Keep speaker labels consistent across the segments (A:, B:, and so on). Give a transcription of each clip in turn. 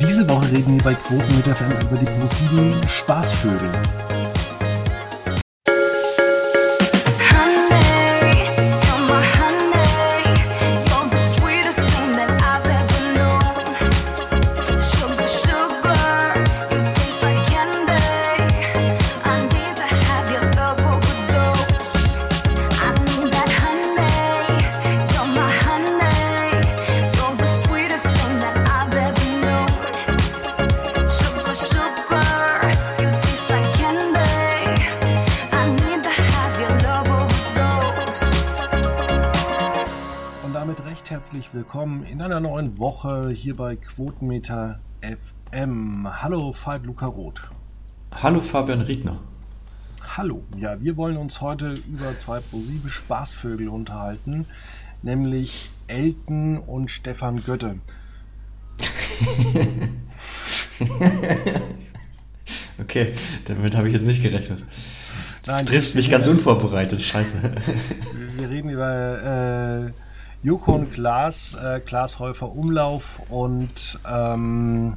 A: Diese Woche reden wir bei Quoten mit der Fan über die Pro7 Spaßvögel. Woche hier bei Quotenmeter FM. Hallo Falk Luca Roth.
B: Hallo Fabian Riedner.
A: Hallo, ja, wir wollen uns heute über zwei positive Spaßvögel unterhalten, nämlich Elton und Stefan Götte.
B: okay, damit habe ich jetzt nicht gerechnet. Nein, du triffst mich ganz unvorbereitet, scheiße.
A: Wir reden über äh, Joko und Klaas, äh, Klaas Häufer Umlauf und ähm,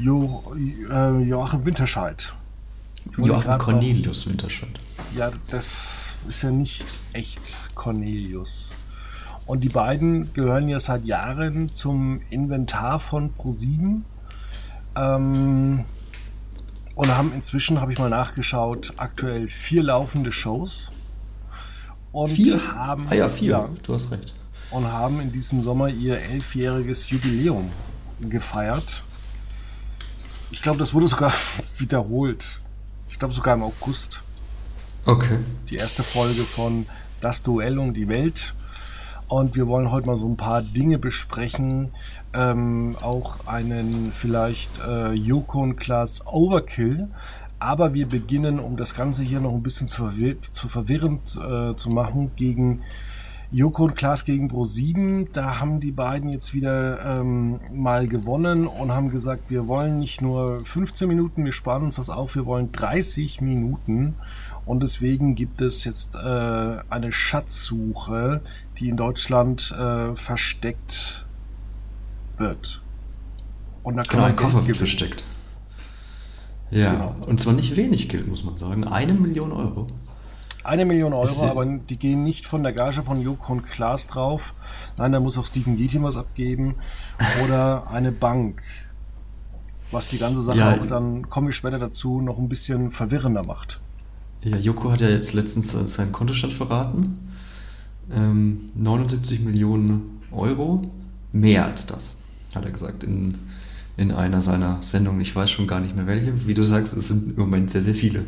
A: jo, äh, Joachim Winterscheid.
B: Joachim Cornelius noch, Winterscheid.
A: Ja, das ist ja nicht echt Cornelius. Und die beiden gehören ja seit Jahren zum Inventar von ProSieben. Ähm, und haben inzwischen, habe ich mal nachgeschaut, aktuell vier laufende Shows
B: und vier? haben. Ah ja, vier. Ja, du hast recht.
A: Und haben in diesem Sommer ihr elfjähriges Jubiläum gefeiert. Ich glaube, das wurde sogar wiederholt. Ich glaube sogar im August.
B: Okay.
A: Die erste Folge von Das Duell um die Welt. Und wir wollen heute mal so ein paar Dinge besprechen. Ähm, auch einen vielleicht äh, Yukon Class Overkill. Aber wir beginnen, um das Ganze hier noch ein bisschen zu, verwir zu verwirrend äh, zu machen, gegen Joko und Klaas gegen Pro7. Da haben die beiden jetzt wieder ähm, mal gewonnen und haben gesagt, wir wollen nicht nur 15 Minuten, wir sparen uns das auf, wir wollen 30 Minuten. Und deswegen gibt es jetzt äh, eine Schatzsuche, die in Deutschland äh, versteckt wird.
B: Und da kann genau, man Koffer wird versteckt. Ja, genau. und zwar nicht wenig Geld, muss man sagen. Eine Million Euro.
A: Eine Million Euro, aber die gehen nicht von der Gage von Joko und Klaas drauf. Nein, da muss auch Stephen Getty was abgeben. Oder eine Bank. Was die ganze Sache ja, auch dann, komme ich später dazu, noch ein bisschen verwirrender macht.
B: Ja, Joko hat ja jetzt letztens äh, seinen Kontostand verraten. Ähm, 79 Millionen Euro. Mehr als das, hat er gesagt, in in einer seiner Sendungen. Ich weiß schon gar nicht mehr welche. Wie du sagst, es sind im Moment sehr, sehr viele.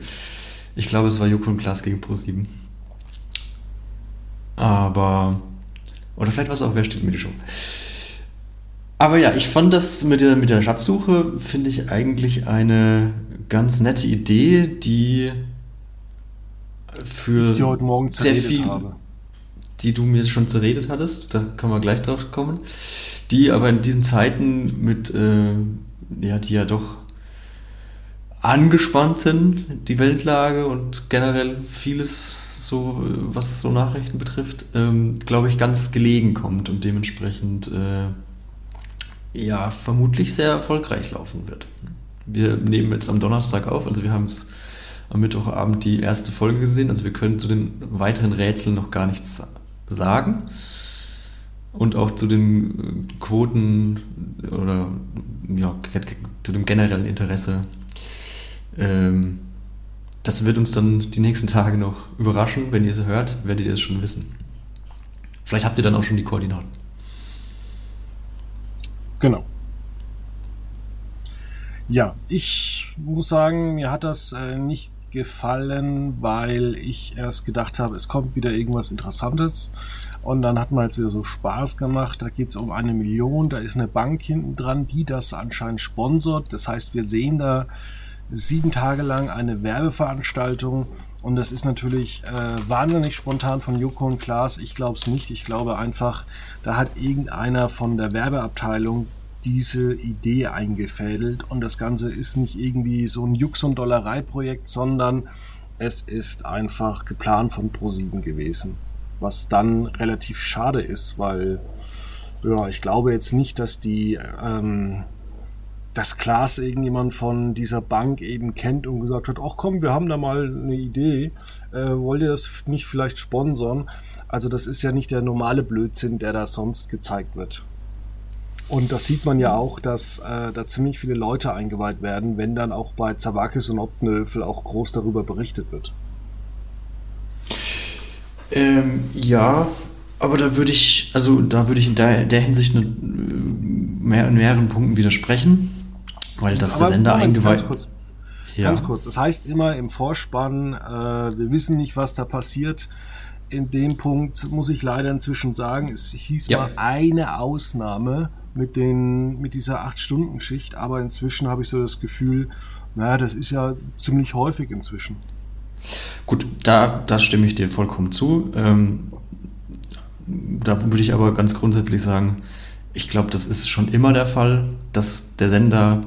B: Ich glaube, es war Joko und Klaas gegen Pro7. Aber. Oder vielleicht war es auch Wer steht mit die Show. Aber ja, ich fand das mit der, mit der Schatzsuche, finde ich eigentlich eine ganz nette Idee, die für
A: die heute Morgen sehr viel, habe.
B: die du mir schon zerredet hattest, da können wir gleich drauf kommen die aber in diesen Zeiten mit, äh, ja, die ja doch angespannt sind, die Weltlage und generell vieles so, was so Nachrichten betrifft, ähm, glaube ich, ganz gelegen kommt und dementsprechend äh, ja vermutlich sehr erfolgreich laufen wird. Wir nehmen jetzt am Donnerstag auf, also wir haben es am Mittwochabend die erste Folge gesehen, also wir können zu den weiteren Rätseln noch gar nichts sagen und auch zu den äh, Quoten oder ja, zu dem generellen Interesse. Ähm, das wird uns dann die nächsten Tage noch überraschen. Wenn ihr es hört, werdet ihr es schon wissen. Vielleicht habt ihr dann auch schon die Koordinaten.
A: Genau. Ja, ich muss sagen, mir hat das äh, nicht gefallen, weil ich erst gedacht habe, es kommt wieder irgendwas Interessantes. Und dann hat man jetzt wieder so Spaß gemacht. Da geht es um eine Million. Da ist eine Bank hinten dran, die das anscheinend sponsort. Das heißt, wir sehen da sieben Tage lang eine Werbeveranstaltung. Und das ist natürlich äh, wahnsinnig spontan von Joko und Klaas. Ich glaube es nicht. Ich glaube einfach, da hat irgendeiner von der Werbeabteilung diese Idee eingefädelt. Und das Ganze ist nicht irgendwie so ein Jux- und Dollerei-Projekt, sondern es ist einfach geplant von ProSieben gewesen was dann relativ schade ist, weil Ja, ich glaube jetzt nicht, dass die ähm, dass Klaas irgendjemand von dieser Bank eben kennt und gesagt hat, ach komm, wir haben da mal eine Idee, äh, wollt ihr das nicht vielleicht sponsern? Also das ist ja nicht der normale Blödsinn, der da sonst gezeigt wird. Und das sieht man ja auch, dass äh, da ziemlich viele Leute eingeweiht werden, wenn dann auch bei Zawakis und Optenhöfel auch groß darüber berichtet wird.
B: Ähm, ja, aber da würde ich, also da würde ich in der, der Hinsicht eine, mehr, in mehreren Punkten widersprechen, weil das aber der Sender eingeweiht.
A: Ganz kurz, ja. ganz kurz. Das heißt immer im Vorspann, äh, wir wissen nicht, was da passiert in dem Punkt muss ich leider inzwischen sagen, es hieß ja. mal eine Ausnahme mit, den, mit dieser 8-Stunden-Schicht, aber inzwischen habe ich so das Gefühl, naja, das ist ja ziemlich häufig inzwischen.
B: Gut, da, da stimme ich dir vollkommen zu. Ähm, da würde ich aber ganz grundsätzlich sagen, ich glaube, das ist schon immer der Fall, dass der Sender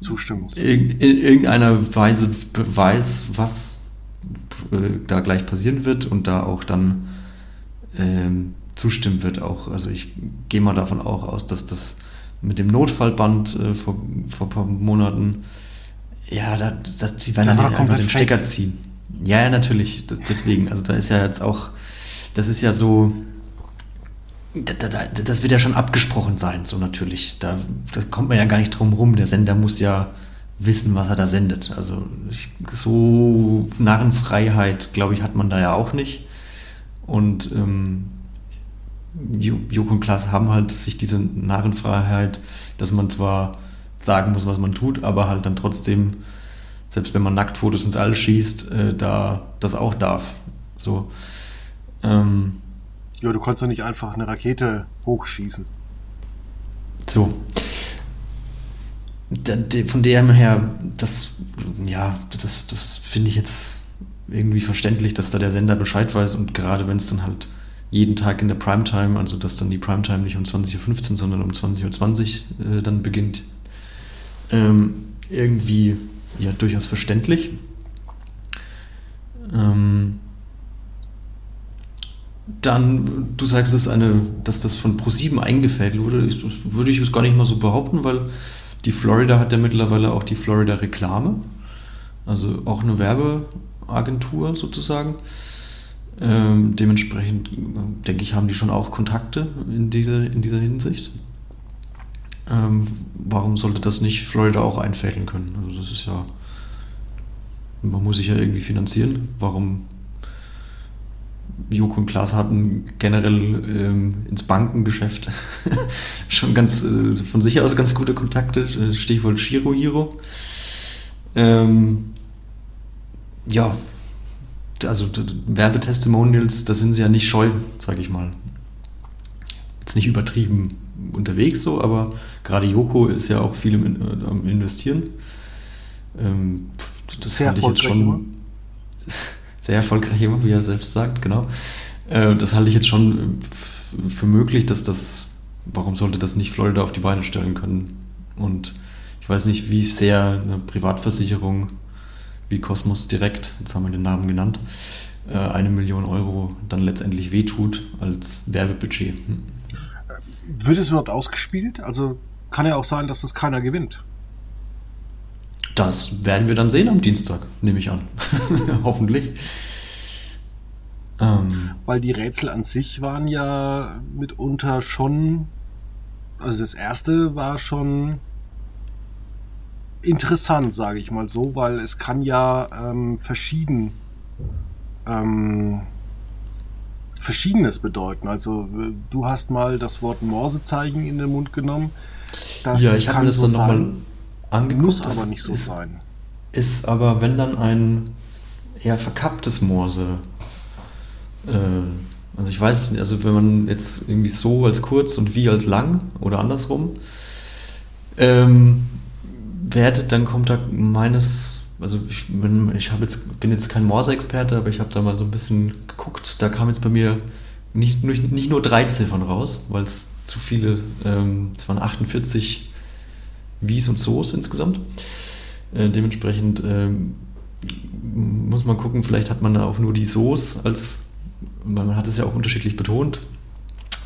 A: zustimmen
B: in, in irgendeiner Weise weiß, was äh, da gleich passieren wird und da auch dann ähm, zustimmen wird. Auch, also ich gehe mal davon auch aus, dass das mit dem Notfallband äh, vor, vor ein paar Monaten, ja, da, das, die werden dann einfach den Stecker fake. ziehen. Ja, ja, natürlich. Das, deswegen, also da ist ja jetzt auch, das ist ja so, da, da, das wird ja schon abgesprochen sein, so natürlich. Da, da kommt man ja gar nicht drum rum. Der Sender muss ja wissen, was er da sendet. Also ich, so Narrenfreiheit, glaube ich, hat man da ja auch nicht. Und ähm, Joko und Klaas haben halt sich diese Narrenfreiheit, dass man zwar sagen muss, was man tut, aber halt dann trotzdem, selbst wenn man Nacktfotos ins All schießt, äh, da das auch darf. So. Ähm,
A: ja, du kannst doch nicht einfach eine Rakete hochschießen.
B: So von dem her, das, ja, das, das finde ich jetzt irgendwie verständlich, dass da der Sender Bescheid weiß und gerade wenn es dann halt jeden Tag in der Primetime, also dass dann die Primetime nicht um 20.15 Uhr, sondern um 20.20 Uhr äh, dann beginnt, ähm, irgendwie ja durchaus verständlich. Ähm, dann, du sagst, dass, eine, dass das von Pro7 eingefädelt wurde, das würde ich es gar nicht mal so behaupten, weil die Florida hat ja mittlerweile auch die Florida Reklame, also auch eine Werbeagentur sozusagen. Ähm, dementsprechend denke ich, haben die schon auch Kontakte in, diese, in dieser Hinsicht. Ähm, warum sollte das nicht Florida auch einfädeln können? Also das ist ja, man muss sich ja irgendwie finanzieren. Warum Joko und Klaas hatten generell ähm, ins Bankengeschäft schon ganz äh, von sich aus ganz gute Kontakte. Äh, Stichwort Shiro Hiro. Ähm, ja, also Werbetestimonials, da sind sie ja nicht scheu, sage ich mal. Jetzt nicht übertrieben unterwegs so, aber gerade Joko ist ja auch viel im, äh, am Investieren. Ähm, das Sehr fand ich jetzt schon. Immer sehr erfolgreich immer, wie er selbst sagt, genau. Äh, das halte ich jetzt schon äh, für möglich, dass das, warum sollte das nicht Florida auf die Beine stellen können? Und ich weiß nicht, wie sehr eine Privatversicherung wie Cosmos Direkt, jetzt haben wir den Namen genannt, äh, eine Million Euro dann letztendlich wehtut als Werbebudget. Hm.
A: Wird es überhaupt ausgespielt? Also kann ja auch sein, dass das keiner gewinnt.
B: Das werden wir dann sehen am Dienstag, nehme ich an. Hoffentlich.
A: Ähm. Weil die Rätsel an sich waren ja mitunter schon. Also das erste war schon interessant, sage ich mal so, weil es kann ja ähm, verschieden ähm, Verschiedenes bedeuten. Also du hast mal das Wort Morsezeichen in den Mund genommen.
B: Das ja, ich habe mir das so dann nochmal
A: angeguckt. Muss aber nicht so ist, sein.
B: Ist aber, wenn dann ein eher verkapptes Morse. Äh, also ich weiß es nicht, also wenn man jetzt irgendwie so als kurz und wie als lang oder andersrum ähm, wertet, dann kommt da meines, also ich bin, ich jetzt, bin jetzt kein Morse-Experte, aber ich habe da mal so ein bisschen geguckt, da kam jetzt bei mir nicht, nicht, nur drei Ziffern raus, weil es zu viele, ähm, es waren 48 Wies und So's insgesamt. Äh, dementsprechend äh, muss man gucken, vielleicht hat man da auch nur die So's als, weil man hat es ja auch unterschiedlich betont.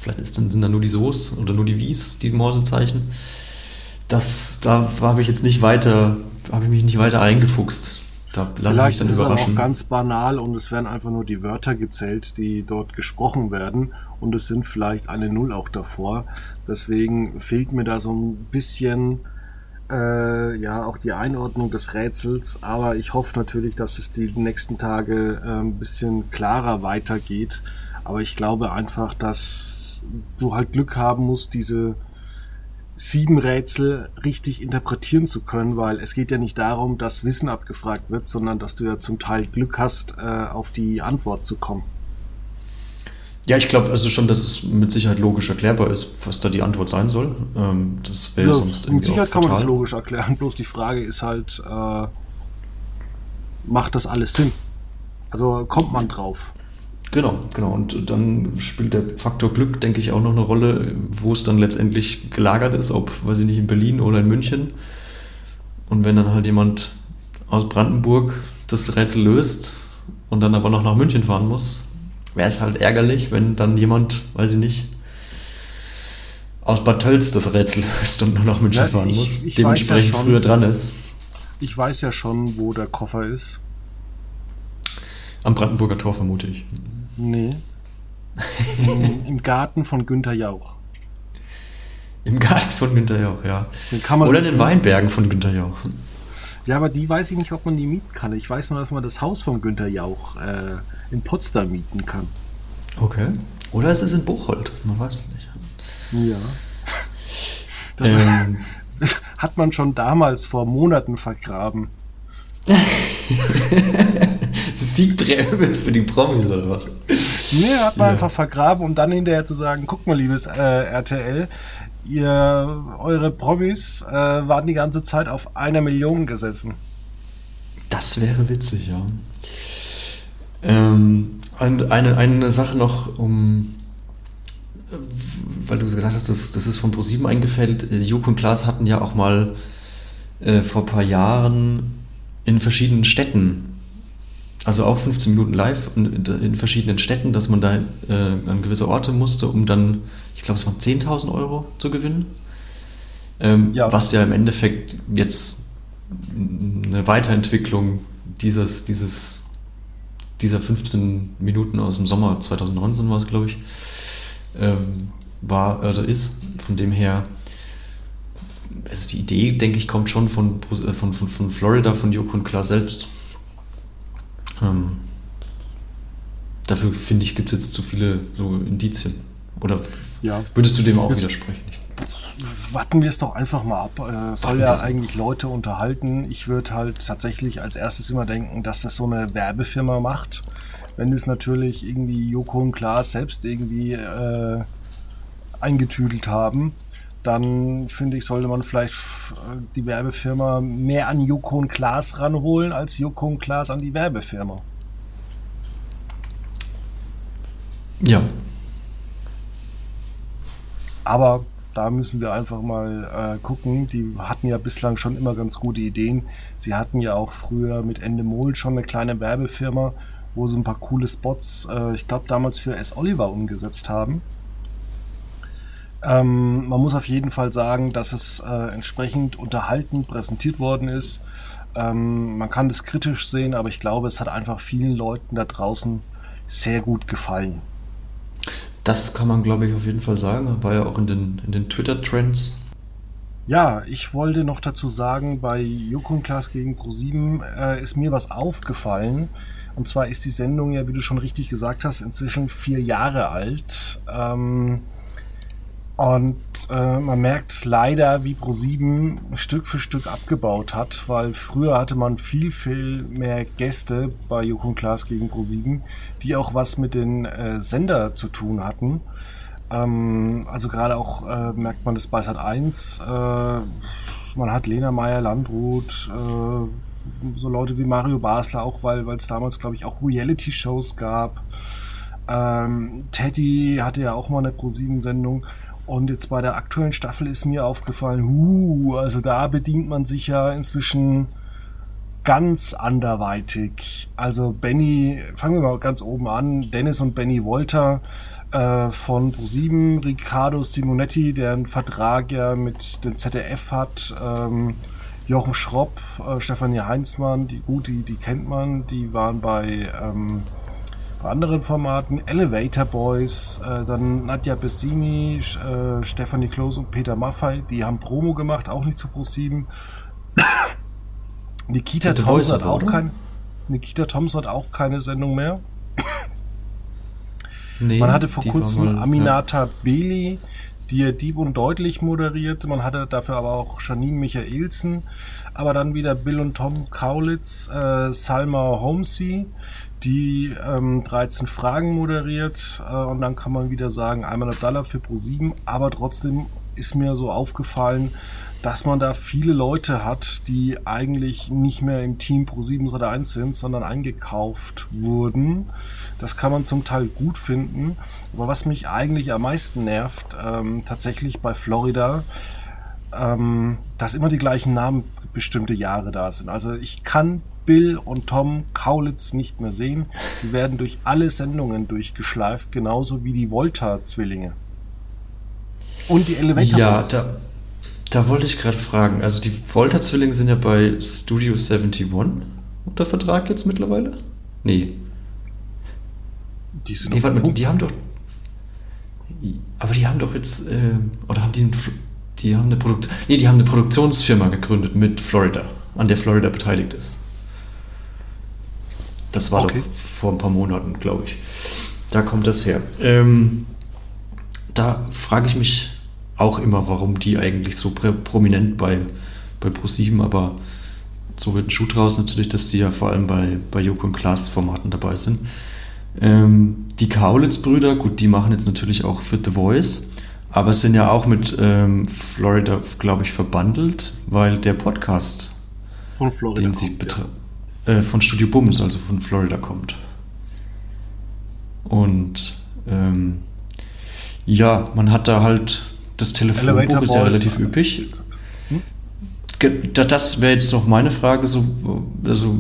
B: vielleicht ist dann, sind dann nur die So's oder nur die Wies, die Morsezeichen. Das, da habe ich jetzt nicht weiter, habe ich mich nicht weiter eingefuchst.
A: Da Vielleicht ist es dann auch ganz banal und es werden einfach nur die Wörter gezählt, die dort gesprochen werden und es sind vielleicht eine Null auch davor. Deswegen fehlt mir da so ein bisschen äh, ja auch die Einordnung des Rätsels, aber ich hoffe natürlich, dass es die nächsten Tage äh, ein bisschen klarer weitergeht. Aber ich glaube einfach, dass du halt Glück haben musst, diese sieben Rätsel richtig interpretieren zu können, weil es geht ja nicht darum, dass Wissen abgefragt wird, sondern dass du ja zum Teil Glück hast, äh, auf die Antwort zu kommen.
B: Ja, ich glaube also schon, dass es mit Sicherheit logisch erklärbar ist, was da die Antwort sein soll. Ähm, das wäre ja, sonst
A: Mit Sicherheit kann man das logisch erklären, bloß die Frage ist halt, äh, macht das alles Sinn? Also kommt man drauf?
B: Genau, genau. Und dann spielt der Faktor Glück, denke ich, auch noch eine Rolle, wo es dann letztendlich gelagert ist, ob, weiß ich nicht, in Berlin oder in München. Und wenn dann halt jemand aus Brandenburg das Rätsel löst und dann aber noch nach München fahren muss, wäre es halt ärgerlich, wenn dann jemand, weiß ich nicht, aus Bad Tölz das Rätsel löst und nur nach München ja, fahren ich, muss, ich dementsprechend ja schon, früher dran ist.
A: Ich weiß ja schon, wo der Koffer ist.
B: Am Brandenburger Tor vermute ich.
A: Nee. Im, Im Garten von Günter Jauch.
B: Im Garten von Günter Jauch, ja. Oder in den Weinbergen von Günter Jauch.
A: Ja, aber die weiß ich nicht, ob man die mieten kann. Ich weiß nur, dass man das Haus von Günter Jauch äh, in Potsdam mieten kann.
B: Okay. Oder es ist in Buchholz, man weiß es nicht.
A: Ja. Das ähm. hat man schon damals vor Monaten vergraben.
B: Siegprämie für die Promis oder was?
A: Nee, hat man ja. einfach vergraben, um dann hinterher zu sagen, guck mal, liebes äh, RTL, ihr, eure Promis äh, waren die ganze Zeit auf einer Million gesessen.
B: Das wäre witzig, ja. Ähm, eine, eine Sache noch, um weil du gesagt hast, das, das ist von ProSieben eingefällt. Joko und Klaas hatten ja auch mal äh, vor ein paar Jahren in verschiedenen Städten also auch 15 Minuten live in, verschiedenen Städten, dass man da äh, an gewisse Orte musste, um dann, ich glaube, es waren 10.000 Euro zu gewinnen. Ähm, ja. Was ja im Endeffekt jetzt eine Weiterentwicklung dieses, dieses, dieser 15 Minuten aus dem Sommer 2019 war es, glaube ich, ähm, war, also ist. Von dem her, also die Idee, denke ich, kommt schon von, von, von, von Florida, von Joko und Klar selbst. Ähm, dafür finde ich, gibt es jetzt zu viele so Indizien. Oder ja. würdest du dem auch jetzt, widersprechen?
A: Warten wir es doch einfach mal ab. Äh, soll ja eigentlich Leute unterhalten. Ich würde halt tatsächlich als erstes immer denken, dass das so eine Werbefirma macht. Wenn es natürlich irgendwie Joko und Klaas selbst irgendwie äh, eingetüdelt haben, dann finde ich, sollte man vielleicht äh, die Werbefirma mehr an Joko und Klaas ranholen, als Joko und Klaas an die Werbefirma.
B: Ja.
A: Aber da müssen wir einfach mal äh, gucken. Die hatten ja bislang schon immer ganz gute Ideen. Sie hatten ja auch früher mit Endemol schon eine kleine Werbefirma, wo sie ein paar coole Spots, äh, ich glaube damals für S. Oliver umgesetzt haben. Ähm, man muss auf jeden Fall sagen, dass es äh, entsprechend unterhaltend präsentiert worden ist. Ähm, man kann das kritisch sehen, aber ich glaube, es hat einfach vielen Leuten da draußen sehr gut gefallen.
B: Das kann man, glaube ich, auf jeden Fall sagen. War ja auch in den, in den Twitter-Trends.
A: Ja, ich wollte noch dazu sagen, bei Joko Class gegen Pro7 äh, ist mir was aufgefallen. Und zwar ist die Sendung ja, wie du schon richtig gesagt hast, inzwischen vier Jahre alt. Ähm, und äh, man merkt leider, wie Pro7 Stück für Stück abgebaut hat, weil früher hatte man viel, viel mehr Gäste bei Joko Klaas gegen Pro7, die auch was mit den äh, Sender zu tun hatten. Ähm, also gerade auch äh, merkt man das bei Sat 1. Äh, man hat Lena Meyer-Landrut, äh, so Leute wie Mario Basler, auch weil es damals, glaube ich, auch Reality-Shows gab. Ähm, Teddy hatte ja auch mal eine Pro7-Sendung. Und jetzt bei der aktuellen Staffel ist mir aufgefallen, huh, also da bedient man sich ja inzwischen ganz anderweitig. Also Benny, fangen wir mal ganz oben an, Dennis und Benny Wolter äh, von ProSieben, Riccardo Simonetti, der einen Vertrag ja mit dem ZDF hat, ähm, Jochen Schropp, äh, Stefanie Heinzmann, die gut, die, die kennt man, die waren bei, ähm, bei anderen Formaten, Elevator Boys, äh, dann Nadja Bessini, äh, Stefanie Kloß und Peter Maffei, die haben Promo gemacht, auch nicht zu ProSieben. Nikita Thompson hat auch kein, Nikita Thompson hat auch keine Sendung mehr. Nee, Man hatte vor kurzem mal, Aminata ja. Beli, die er Dieb und Deutlich moderiert. Man hatte dafür aber auch Janine Michaelsen, aber dann wieder Bill und Tom Kaulitz, äh, Salma Homsey, die ähm, 13 Fragen moderiert. Äh, und dann kann man wieder sagen, einmal Dollar für Pro7, aber trotzdem ist mir so aufgefallen, dass man da viele Leute hat, die eigentlich nicht mehr im Team Pro7 oder 1 sind, sondern eingekauft wurden. Das kann man zum Teil gut finden. Aber was mich eigentlich am meisten nervt, ähm, tatsächlich bei Florida, ähm, dass immer die gleichen Namen bestimmte Jahre da sind. Also ich kann Bill und Tom Kaulitz nicht mehr sehen. Die werden durch alle Sendungen durchgeschleift, genauso wie die Volta-Zwillinge. Und die Elevator
B: Ja, da, da wollte ich gerade fragen. Also die Volta-Zwillinge sind ja bei Studio 71 unter Vertrag jetzt mittlerweile? Nee. Die sind nee, warte mal, die haben doch. Aber die haben doch jetzt. Äh, oder haben die. Ein, die haben eine Produkt. Nee, die haben eine Produktionsfirma gegründet mit Florida, an der Florida beteiligt ist. Das war okay. doch vor ein paar Monaten, glaube ich. Da kommt das her. Ähm, da frage ich mich auch immer, warum die eigentlich so prominent bei, bei ProSieben, aber so wird ein Schuh draus natürlich, dass die ja vor allem bei, bei Joko und Klaas Formaten dabei sind. Ähm, die Kaulitz-Brüder, gut, die machen jetzt natürlich auch für The Voice, aber sind ja auch mit ähm, Florida, glaube ich, verbandelt, weil der Podcast, den sie ja. Äh, von Studio Bums, also von Florida kommt. Und ähm, ja, man hat da halt das Telefonbuch ist ja relativ üppig. Hm? Das wäre jetzt noch meine Frage, so, also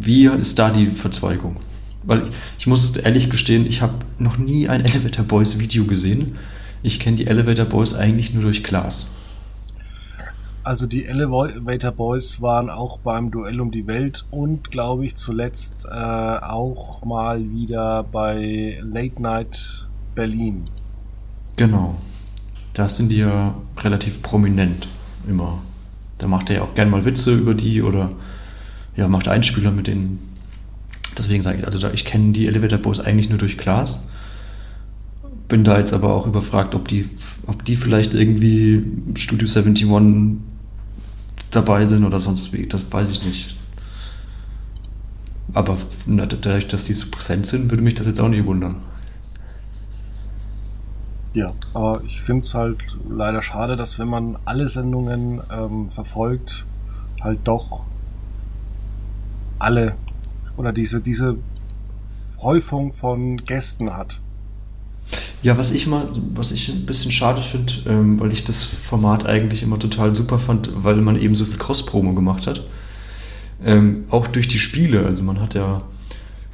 B: wie ist da die Verzweigung? Weil ich, ich muss ehrlich gestehen, ich habe noch nie ein Elevator Boys Video gesehen. Ich kenne die Elevator Boys eigentlich nur durch Glas.
A: Also die Elevator Boys waren auch beim Duell um die Welt und glaube ich zuletzt äh, auch mal wieder bei Late Night Berlin.
B: Genau da sind die ja relativ prominent immer. Da macht er ja auch gerne mal Witze über die oder ja, macht Einspieler mit denen. Deswegen sage ich, also da, ich kenne die Elevator Boys eigentlich nur durch Klaas. Bin da jetzt aber auch überfragt, ob die, ob die vielleicht irgendwie Studio 71 dabei sind oder sonst wie. Das weiß ich nicht. Aber dadurch, dass die so präsent sind, würde mich das jetzt auch nicht wundern.
A: Ja, aber ich finde es halt leider schade, dass wenn man alle Sendungen ähm, verfolgt, halt doch alle oder diese, diese Häufung von Gästen hat.
B: Ja, was ich mal, was ich ein bisschen schade finde, ähm, weil ich das Format eigentlich immer total super fand, weil man eben so viel Cross-Promo gemacht hat. Ähm, auch durch die Spiele, also man hat ja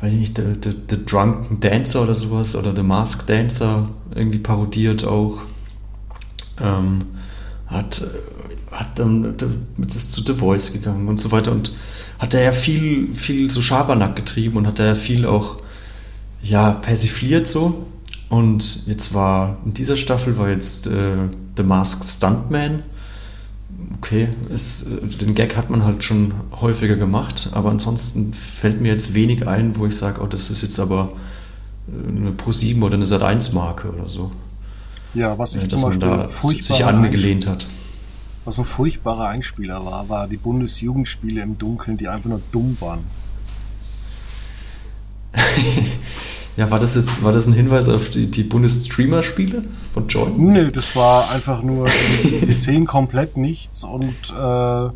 B: weiß ich nicht, The, The, The Drunken Dancer oder sowas oder The Mask Dancer irgendwie parodiert auch. Ähm, hat, hat dann ist zu The Voice gegangen und so weiter und hat da ja viel, viel so Schabernack getrieben und hat da ja viel auch ja, persifliert so. Und jetzt war in dieser Staffel war jetzt äh, The Masked Stuntman okay, es, den Gag hat man halt schon häufiger gemacht, aber ansonsten fällt mir jetzt wenig ein, wo ich sage, oh, das ist jetzt aber äh, eine Pro7 oder eine Sat1-Marke oder so.
A: Ja, was ich ja, zum Beispiel da
B: sich angelehnt hat.
A: Was ein furchtbarer Einspieler war, war die Bundesjugendspiele im Dunkeln, die einfach nur dumm waren.
B: Ja, war das jetzt, war das ein Hinweis auf die, die Bundesstreamer-Spiele von Joy?
A: Nee, das war einfach nur, wir sehen komplett nichts und äh,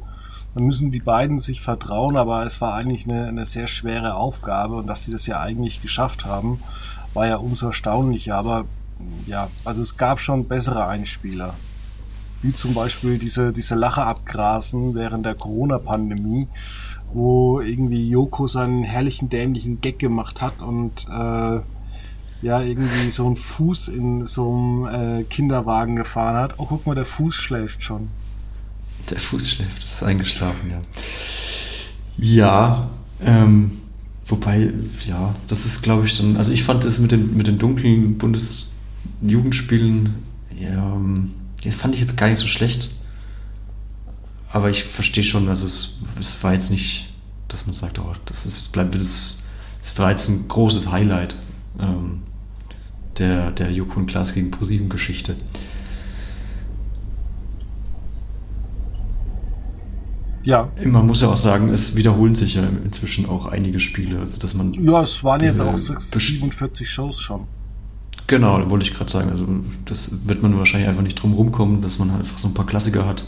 A: dann müssen die beiden sich vertrauen, aber es war eigentlich eine, eine sehr schwere Aufgabe und dass sie das ja eigentlich geschafft haben, war ja umso erstaunlicher. Aber ja, also es gab schon bessere Einspieler. Wie zum Beispiel diese, diese Lache abgrasen während der Corona-Pandemie wo irgendwie Joko seinen herrlichen dämlichen Gag gemacht hat und äh, ja irgendwie so einen Fuß in so einem äh, Kinderwagen gefahren hat. Oh, guck mal, der Fuß schläft schon.
B: Der Fuß schläft, ist eingeschlafen, ja. Ja, ähm, wobei, ja, das ist, glaube ich, dann, also ich fand das mit den, mit den dunklen Bundesjugendspielen, ja, ähm, das fand ich jetzt gar nicht so schlecht. Aber ich verstehe schon, also es, es war jetzt nicht, dass man sagt, oh, das ist, bleibt das, das war jetzt ein großes Highlight ähm, der, der Joko und Klaas gegen ProSieben Geschichte. Ja. Man muss ja auch sagen, es wiederholen sich ja inzwischen auch einige Spiele. Also dass man
A: ja, es waren jetzt auch 47 Shows schon.
B: Genau, da wollte ich gerade sagen. Also das wird man wahrscheinlich einfach nicht drum rumkommen, dass man halt einfach so ein paar Klassiker hat,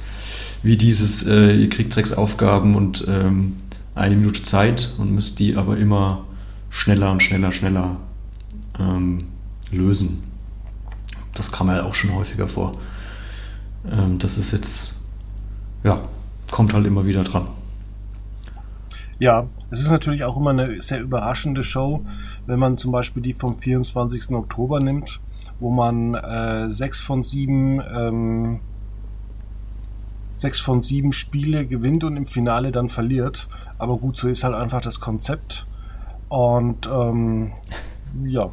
B: wie dieses, äh, ihr kriegt sechs Aufgaben und ähm, eine Minute Zeit und müsst die aber immer schneller und schneller, schneller ähm, lösen. Das kam ja auch schon häufiger vor. Ähm, das ist jetzt, ja, kommt halt immer wieder dran.
A: Ja, es ist natürlich auch immer eine sehr überraschende Show, wenn man zum Beispiel die vom 24. Oktober nimmt, wo man äh, sechs von sieben ähm, sechs von sieben Spiele gewinnt und im Finale dann verliert. Aber gut, so ist halt einfach das Konzept. Und ähm, ja.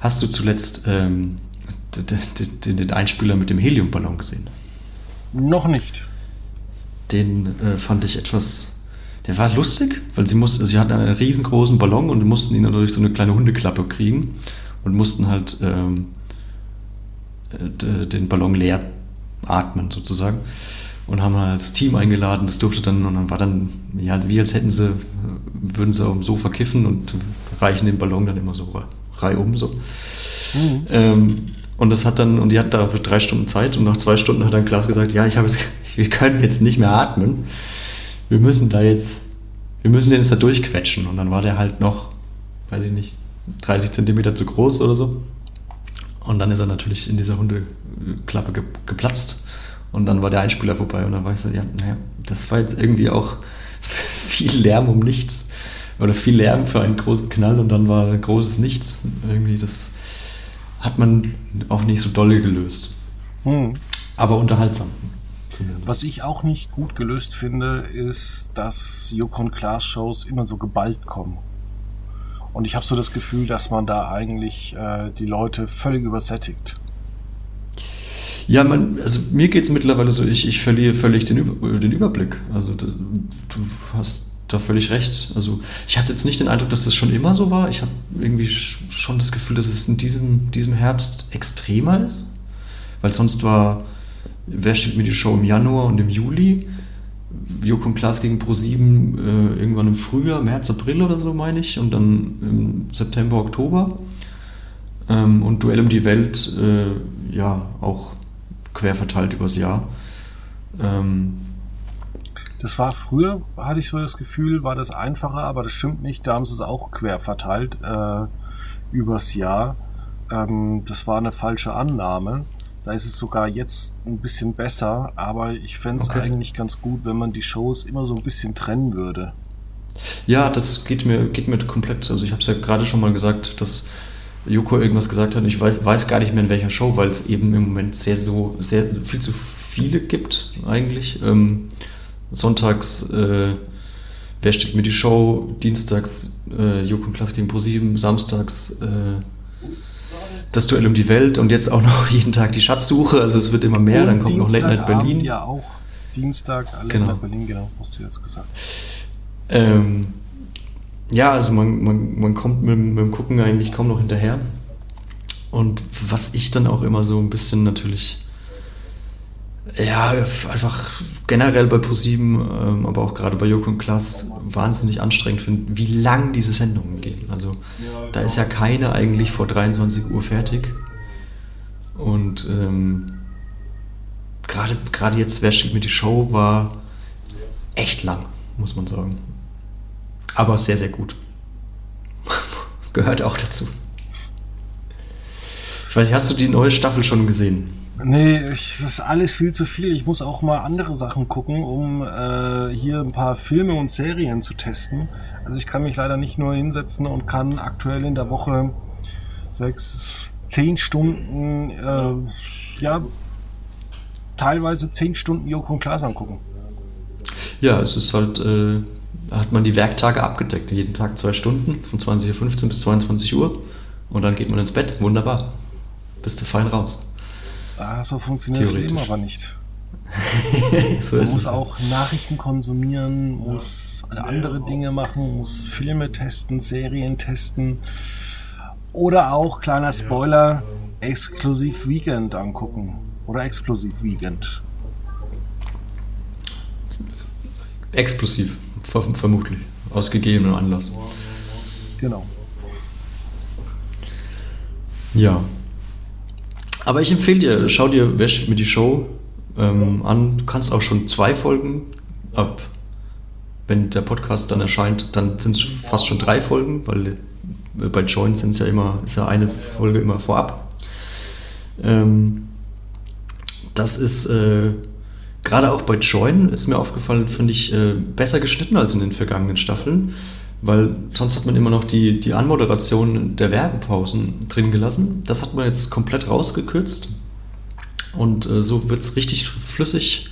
B: Hast du zuletzt ähm, den Einspieler mit dem Heliumballon gesehen?
A: Noch nicht
B: den äh, fand ich etwas. Der war lustig, weil sie mussten, sie hatten einen riesengroßen Ballon und mussten ihn durch so eine kleine Hundeklappe kriegen und mussten halt ähm, äh, den Ballon leer atmen sozusagen und haben halt das Team eingeladen. Das durfte dann und dann war dann ja wie als hätten sie würden sie auf dem Sofa kiffen und reichen den Ballon dann immer so reihum so. Mhm. Ähm, und das hat dann, und die hat dafür drei Stunden Zeit und nach zwei Stunden hat dann Klaas gesagt, ja, ich habe jetzt, wir können jetzt nicht mehr atmen. Wir müssen da jetzt, wir müssen den jetzt da durchquetschen. Und dann war der halt noch, weiß ich nicht, 30 Zentimeter zu groß oder so. Und dann ist er natürlich in dieser Ge geplatzt. Und dann war der Einspieler vorbei. Und dann war ich so, ja, naja, das war jetzt irgendwie auch viel Lärm um nichts. Oder viel Lärm für einen großen Knall und dann war ein großes Nichts. Irgendwie das hat man auch nicht so dolle gelöst. Hm. Aber unterhaltsam.
A: Zumindest. Was ich auch nicht gut gelöst finde, ist, dass Yukon Class Shows immer so geballt kommen. Und ich habe so das Gefühl, dass man da eigentlich äh, die Leute völlig übersättigt.
B: Ja, man, also mir geht es mittlerweile so, ich, ich verliere völlig den, den Überblick. Also du hast da völlig recht. Also ich hatte jetzt nicht den Eindruck, dass das schon immer so war. Ich habe irgendwie schon das Gefühl, dass es in diesem, diesem Herbst extremer ist. Weil sonst war, wer steht mir die Show im Januar und im Juli? Joko und Klaas gegen Pro7 äh, irgendwann im Frühjahr, März, April oder so, meine ich. Und dann im September, Oktober. Ähm, und Duell um die Welt, äh, ja, auch quer verteilt übers Jahr. Ähm,
A: das war früher, hatte ich so das Gefühl, war das einfacher, aber das stimmt nicht. Da haben sie es auch quer verteilt äh, übers Jahr. Ähm, das war eine falsche Annahme. Da ist es sogar jetzt ein bisschen besser, aber ich fände es okay. eigentlich ganz gut, wenn man die Shows immer so ein bisschen trennen würde.
B: Ja, das geht mir, geht mir komplett. Also ich habe es ja gerade schon mal gesagt, dass Joko irgendwas gesagt hat. Ich weiß, weiß gar nicht mehr in welcher Show, weil es eben im Moment sehr so sehr viel zu viele gibt eigentlich. Ähm, sonntags äh, Wer steht mir die Show, dienstags äh, Joko und Klaas gegen ProSieben, samstags äh, das Duell um die Welt und jetzt auch noch jeden Tag die Schatzsuche, also es wird immer mehr, und dann kommt noch Late Night Berlin.
A: Ja, auch Dienstag, Late
B: genau.
A: Night Berlin, genau, hast du jetzt gesagt.
B: Ähm, ja, also man, man, man kommt mit, mit dem Gucken eigentlich kaum noch hinterher. Und was ich dann auch immer so ein bisschen natürlich ja, einfach generell bei ProSieben, ähm, aber auch gerade bei Joko und Klaas wahnsinnig anstrengend finde, wie lang diese Sendungen gehen. Also da ist ja keine eigentlich vor 23 Uhr fertig. Und ähm, gerade, jetzt, wer steht mir die Show, war echt lang, muss man sagen. Aber sehr, sehr gut. Gehört auch dazu. Ich weiß nicht, hast du die neue Staffel schon gesehen?
A: Nee, das ist alles viel zu viel. Ich muss auch mal andere Sachen gucken, um äh, hier ein paar Filme und Serien zu testen. Also ich kann mich leider nicht nur hinsetzen und kann aktuell in der Woche sechs, zehn Stunden, äh, ja, teilweise zehn Stunden Joko und Klaas angucken.
B: Ja, es ist halt, äh, hat man die Werktage abgedeckt. Jeden Tag zwei Stunden, von 20.15 Uhr bis 22 Uhr. Und dann geht man ins Bett. Wunderbar. Bist du fein raus.
A: Ah, so funktioniert das Leben aber nicht.
B: so
A: man muss es. auch Nachrichten konsumieren, muss andere Dinge machen, muss Filme testen, Serien testen. Oder auch, kleiner Spoiler, Exklusiv Weekend angucken. Oder Explosiv Weekend.
B: Explosiv, vermutlich. Aus gegebenem Anlass.
A: Genau.
B: Ja. Aber ich empfehle dir, schau dir Wäsch mir die Show ähm, an. Du kannst auch schon zwei Folgen ab. Wenn der Podcast dann erscheint, dann sind es fast schon drei Folgen, weil äh, bei Join sind es ja immer, ist ja eine Folge immer vorab. Ähm, das ist äh, gerade auch bei Join ist mir aufgefallen, finde ich, äh, besser geschnitten als in den vergangenen Staffeln, weil sonst hat man immer noch die, die Anmoderation der Werbepausen drin gelassen. Das hat man jetzt komplett rausgekürzt und äh, so wird es richtig flüssig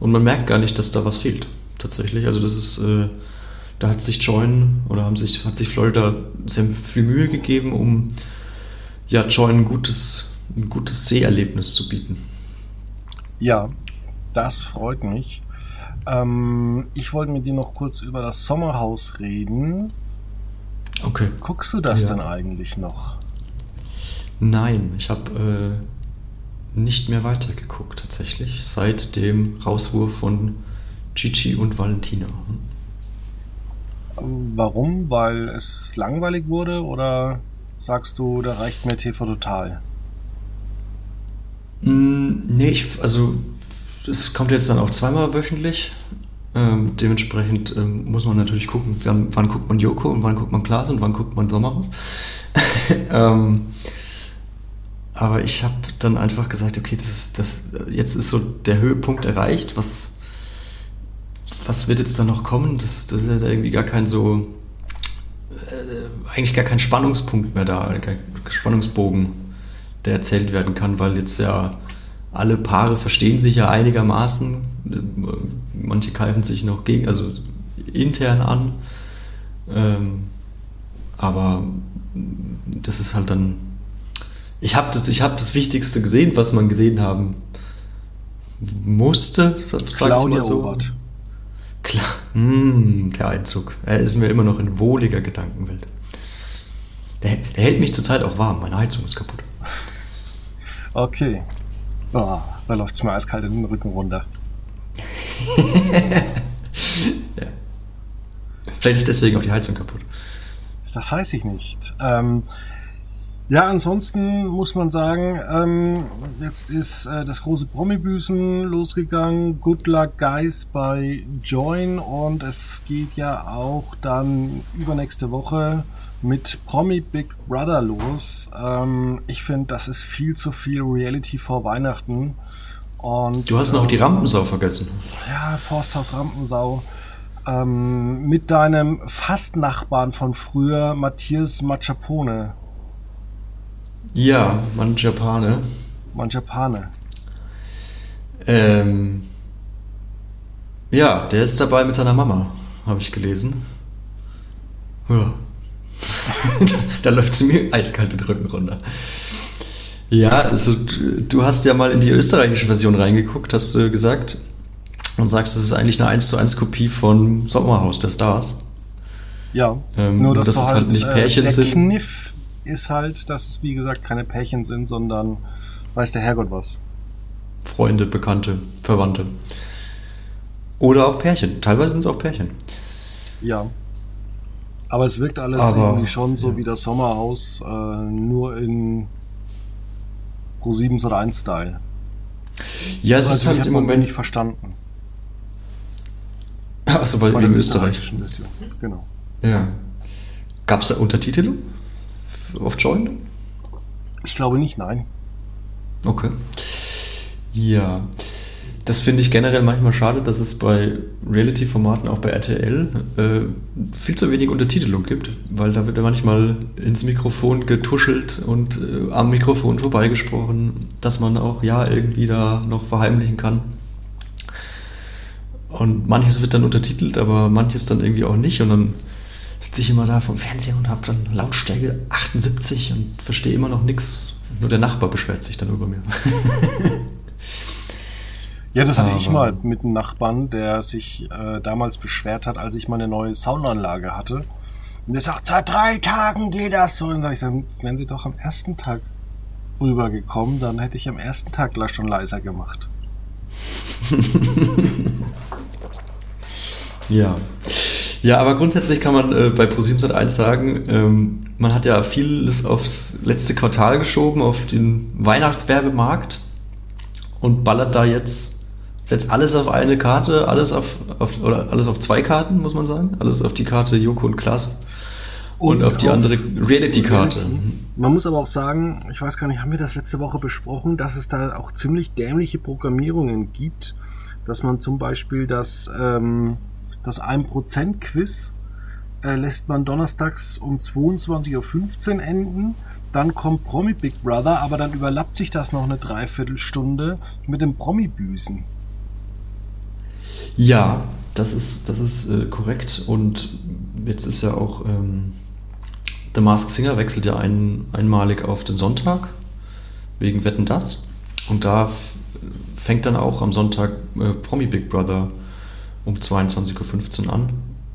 B: und man merkt gar nicht, dass da was fehlt. Tatsächlich. Also das ist, äh, da hat sich Join oder haben sich, hat sich Florida sehr viel Mühe gegeben, um ja, Join ein gutes, ein gutes Seherlebnis zu bieten.
A: Ja, das freut mich. Ähm, ich wollte mit dir noch kurz über das Sommerhaus reden.
B: Okay.
A: Guckst du das ja. denn eigentlich noch?
B: Nein, ich habe äh, nicht mehr weitergeguckt tatsächlich, seit dem Rauswurf von Gigi und Valentina.
A: Warum? Weil es langweilig wurde oder sagst du, da reicht mir TV total?
B: Mm, nee, ich, also es kommt jetzt dann auch zweimal wöchentlich. Ähm, dementsprechend ähm, muss man natürlich gucken, wann, wann, guckt man Joko und wann guckt man Klaas und wann guckt man Sommerhaus. ähm, aber ich habe dann einfach gesagt, okay, das das, jetzt ist so der Höhepunkt erreicht. Was, was wird jetzt da noch kommen? Das, das ist ja irgendwie gar kein so, äh, eigentlich gar kein Spannungspunkt mehr da, kein Spannungsbogen der erzählt werden kann, weil jetzt ja alle Paare verstehen sich ja einigermaßen. Manche greifen sich noch gegen, also intern an. Ähm, aber das ist halt dann. Ich habe das, hab das Wichtigste gesehen, was man gesehen haben musste,
A: sag Claudia ich so.
B: Klar, mm, der Einzug. Er ist mir immer noch in wohliger Gedankenwelt. Der, der hält mich zurzeit auch warm. Meine Heizung ist kaputt.
A: Okay. Oh, da läuft es mir eiskalt in den Rücken runter.
B: ja. Vielleicht ist deswegen auch die Heizung kaputt.
A: Das weiß ich nicht. Ähm, ja, ansonsten muss man sagen, ähm, jetzt ist äh, das große Promi-Büßen losgegangen. Good Luck Guys bei Join und es geht ja auch dann übernächste Woche mit Promi Big Brother los. Ähm, ich finde, das ist viel zu viel Reality vor Weihnachten. Und,
B: du hast noch die ähm, Rampensau vergessen.
A: Ja, Forsthaus Rampensau. Ähm, mit deinem Fastnachbarn von früher, Matthias Machapone.
B: Ja, Manjapane.
A: Manjapane.
B: Ähm, ja, der ist dabei mit seiner Mama, habe ich gelesen. Ja, da läuft es mir eiskalt den Rücken runter. Ja, also du hast ja mal in die österreichische Version reingeguckt, hast du gesagt. Und sagst, es ist eigentlich eine 1 zu 1 Kopie von Sommerhaus der Stars.
A: Ja,
B: ähm, nur dass, es halt, halt nicht äh, Pärchen
A: äh, der
B: sind.
A: Der Kniff ist halt, dass es wie gesagt keine Pärchen sind, sondern weiß der Herrgott was.
B: Freunde, Bekannte, Verwandte. Oder auch Pärchen. Teilweise sind es auch Pärchen.
A: Ja. Aber es wirkt alles Aber, irgendwie schon so ja. wie das Sommerhaus, äh, nur in Pro7 Sat 1 Style.
B: Ja, es also ist halt im Moment
A: nicht verstanden.
B: Achso, weil in österreichischen
A: Version. Genau.
B: Ja. Gab es da Untertitel auf Join?
A: Ich glaube nicht, nein.
B: Okay. Ja. Das finde ich generell manchmal schade, dass es bei Reality-Formaten, auch bei RTL, äh, viel zu wenig Untertitelung gibt, weil da wird ja manchmal ins Mikrofon getuschelt und äh, am Mikrofon vorbeigesprochen, dass man auch ja irgendwie da noch verheimlichen kann. Und manches wird dann untertitelt, aber manches dann irgendwie auch nicht. Und dann sitze ich immer da vom Fernseher und habe dann Lautstärke 78 und verstehe immer noch nichts. Nur der Nachbar beschwert sich dann über mir.
A: Ja, das hatte Aber ich mal mit einem Nachbarn, der sich äh, damals beschwert hat, als ich meine neue Soundanlage hatte. Und der sagt, seit drei Tagen geht das so. Und sag ich, dann wären sie doch am ersten Tag rübergekommen, dann hätte ich am ersten Tag gleich schon leiser gemacht.
B: ja. Ja, aber grundsätzlich kann man äh, bei ProSieben 1 sagen, ähm, man hat ja vieles aufs letzte Quartal geschoben, auf den Weihnachtswerbemarkt und ballert da jetzt setzt alles auf eine Karte, alles auf, auf, oder alles auf zwei Karten, muss man sagen. Alles auf die Karte Joko und Klaas. Und, und auf die auf andere Reality-Karte.
A: Man muss aber auch sagen, ich weiß gar nicht, haben wir das letzte Woche besprochen, dass es da auch ziemlich dämliche Programmierungen gibt, dass man zum Beispiel das, ähm, das 1%-Quiz äh, lässt man donnerstags um 22.15 Uhr enden. Dann kommt Promi Big Brother, aber dann überlappt sich das noch eine Dreiviertelstunde mit dem Promi-Büßen.
B: Ja, das ist, das ist äh, korrekt. Und jetzt ist ja auch ähm, The Masked Singer wechselt ja ein, einmalig auf den Sonntag wegen Wetten das. Und da fängt dann auch am Sonntag äh, Promi Big Brother um 22.15 Uhr an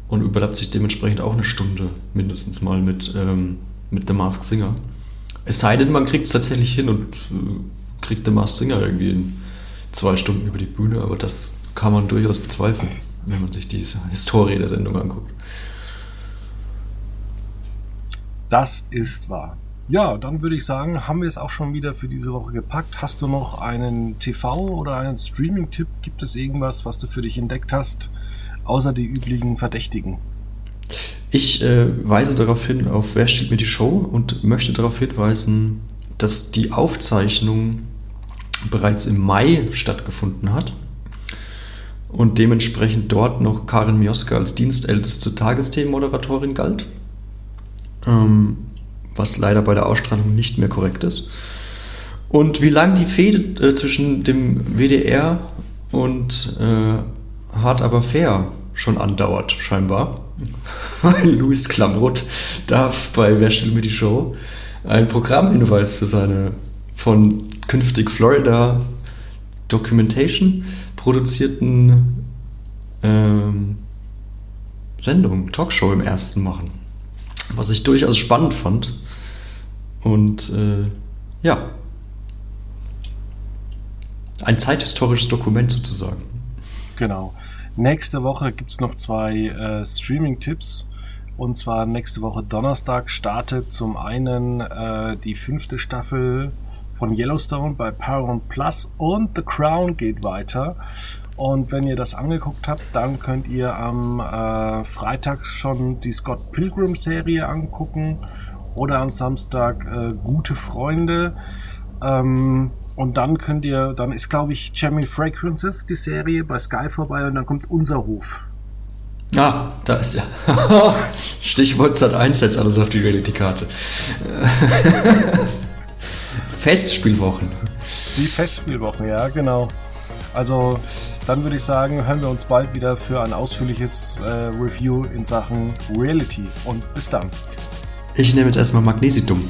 B: und überlappt sich dementsprechend auch eine Stunde mindestens mal mit, ähm, mit The Masked Singer. Es sei denn, man kriegt es tatsächlich hin und äh, kriegt The Masked Singer irgendwie in zwei Stunden über die Bühne, aber das kann man durchaus bezweifeln, wenn man sich diese Historie der Sendung anguckt.
A: Das ist wahr. Ja, dann würde ich sagen, haben wir es auch schon wieder für diese Woche gepackt. Hast du noch einen TV- oder einen Streaming-Tipp? Gibt es irgendwas, was du für dich entdeckt hast, außer die üblichen Verdächtigen?
B: Ich äh, weise darauf hin, auf Wer steht mir die Show und möchte darauf hinweisen, dass die Aufzeichnung bereits im Mai stattgefunden hat und dementsprechend dort noch Karin Mioska als dienstälteste Tagesthemenmoderatorin galt, ähm, was leider bei der Ausstrahlung nicht mehr korrekt ist. Und wie lang die Fehde äh, zwischen dem WDR und äh, Hart aber fair schon andauert, scheinbar. Weil Luis Klamroth darf bei Wer stellt mir die Show einen Programmhinweis für seine von künftig Florida Documentation produzierten ähm, Sendung, Talkshow im ersten machen. Was ich durchaus spannend fand. Und äh, ja, ein zeithistorisches Dokument sozusagen.
A: Genau. Nächste Woche gibt es noch zwei äh, Streaming-Tipps. Und zwar nächste Woche Donnerstag startet zum einen äh, die fünfte Staffel von Yellowstone bei Paramount Plus und The Crown geht weiter. Und wenn ihr das angeguckt habt, dann könnt ihr am äh, Freitag schon die Scott Pilgrim Serie angucken oder am Samstag äh, Gute Freunde. Ähm, und dann könnt ihr, dann ist glaube ich Jamie Fragrances die Serie bei Sky vorbei und dann kommt unser Hof.
B: Ah, da ist ja. Stichwort Sat 1 setzt alles auf die Reality-Karte. Festspielwochen.
A: Die Festspielwochen, ja, genau. Also, dann würde ich sagen, hören wir uns bald wieder für ein ausführliches äh, Review in Sachen Reality. Und bis dann.
B: Ich nehme jetzt erstmal Magnesium.